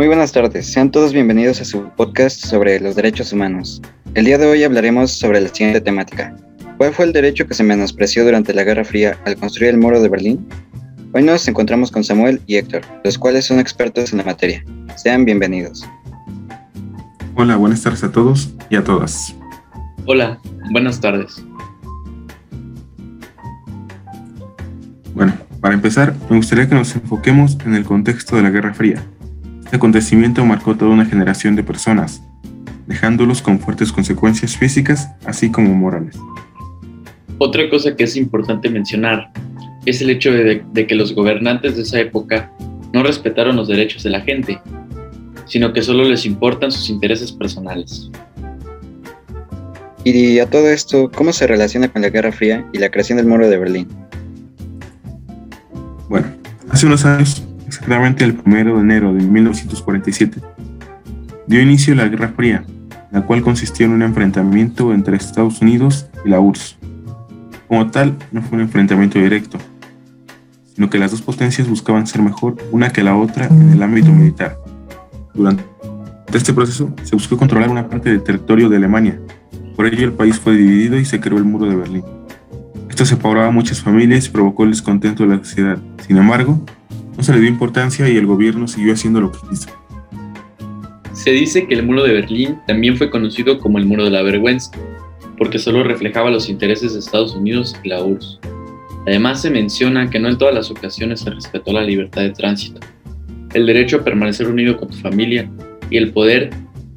Muy buenas tardes, sean todos bienvenidos a su podcast sobre los derechos humanos. El día de hoy hablaremos sobre la siguiente temática. ¿Cuál fue el derecho que se menospreció durante la Guerra Fría al construir el muro de Berlín? Hoy nos encontramos con Samuel y Héctor, los cuales son expertos en la materia. Sean bienvenidos. Hola, buenas tardes a todos y a todas. Hola, buenas tardes. Bueno, para empezar, me gustaría que nos enfoquemos en el contexto de la Guerra Fría. Este acontecimiento marcó toda una generación de personas, dejándolos con fuertes consecuencias físicas así como morales. Otra cosa que es importante mencionar es el hecho de, de, que los gobernantes de esa época no respetaron los derechos de la gente, sino que solo les importan sus intereses personales. Y a todo esto, ¿cómo se relaciona con la Guerra Fría y la creación del muro de Berlín? Bueno, hace unos años, exactamente el 1 de enero de 1947, dio inicio la Guerra Fría, la cual consistió en un enfrentamiento entre Estados Unidos y la URSS. Como tal, no fue un enfrentamiento directo, sino que las dos potencias buscaban ser mejor una que la otra en el ámbito militar. Durante este proceso se buscó controlar una parte del territorio de Alemania, por ello el país fue dividido y se creó el muro de Berlín. Esto separó a muchas familias y provocó el descontento de la sociedad. Sin embargo, no se le dio importancia y el gobierno siguió haciendo lo que quiso. Se dice que el muro de Berlín también fue conocido como el muro de la vergüenza, porque solo reflejaba los intereses de Estados Unidos y la URSS. Además se menciona que no en todas las ocasiones se respetó la libertad de tránsito, el derecho a permanecer unido con tu familia y el poder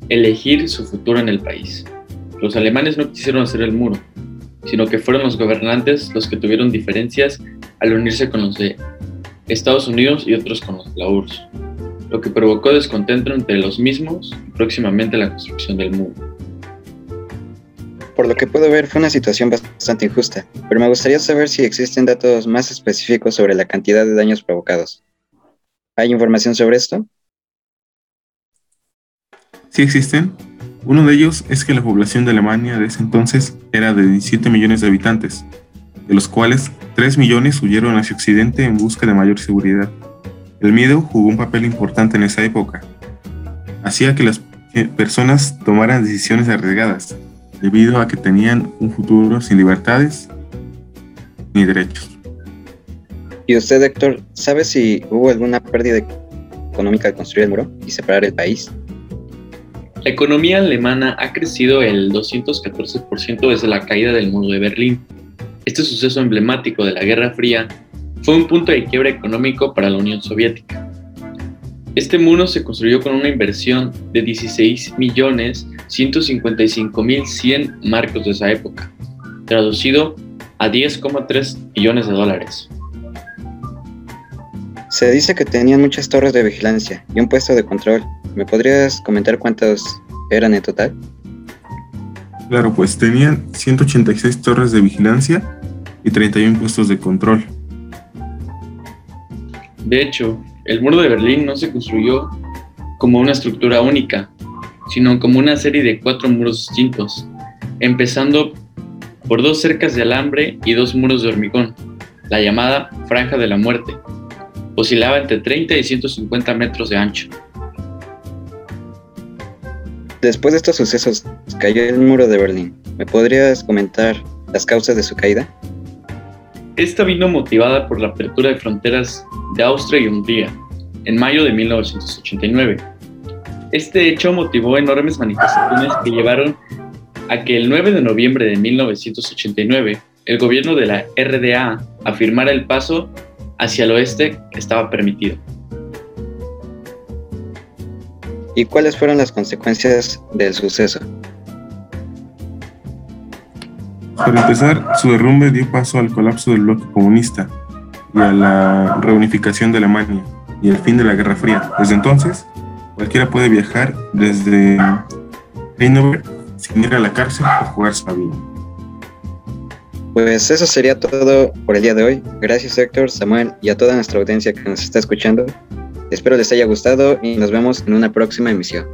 elegir su futuro en el país. Los alemanes no quisieron hacer el muro, sino que fueron los gobernantes los que tuvieron diferencias al unirse con los de Estados Unidos y otros con la URSS, lo que provocó descontento entre los mismos y próximamente la construcción del muro. Por lo que puedo ver fue una situación bastante injusta, pero me gustaría saber si existen datos más específicos sobre la cantidad de daños provocados. ¿Hay información sobre esto? Sí existen. Uno de ellos es que la población de Alemania de ese entonces era de 17 millones de habitantes, de los cuales 3 millones huyeron hacia Occidente en busca de mayor seguridad. El miedo jugó un papel importante en esa época. Hacía que las personas tomaran decisiones arriesgadas, debido a que tenían un futuro sin libertades ni derechos. ¿Y usted, Héctor, sabe si hubo alguna pérdida económica al construir el muro y separar el país? La economía alemana ha crecido el 214% desde la caída del muro de Berlín. Este suceso emblemático de la Guerra Fría fue un punto de quiebra económico para la Unión Soviética. Este muro se construyó con una inversión de 16.155.100 marcos de esa época, traducido a 10,3 millones de dólares. Se dice que tenían muchas torres de vigilancia y un puesto de control. ¿Me podrías comentar cuántos eran en total? Claro, pues tenían 186 torres de vigilancia y 31 puestos de control. De hecho, el muro de Berlín no se construyó como una estructura única, sino como una serie de cuatro muros distintos, empezando por dos cercas de alambre y dos muros de hormigón, la llamada Franja de la Muerte, oscilaba entre 30 y 150 metros de ancho. Después de estos sucesos, cayó el muro de Berlín. ¿Me podrías comentar las causas de su caída? Esta vino motivada por la apertura de fronteras de Austria y Hungría en mayo de 1989. Este hecho motivó enormes manifestaciones que llevaron a que el 9 de noviembre de 1989 el gobierno de la RDA afirmara el paso hacia el oeste estaba permitido. ¿Y cuáles fueron las consecuencias del suceso? Para empezar, su derrumbe dio paso al colapso del bloque comunista y a la reunificación de Alemania y el fin de la Guerra Fría. Desde entonces, cualquiera puede viajar desde Hannover sin ir a la cárcel o jugarse la vida. Pues eso sería todo por el día de hoy. Gracias Héctor, Samuel y a toda nuestra audiencia que nos está escuchando. Espero les haya gustado y nos vemos en una próxima emisión.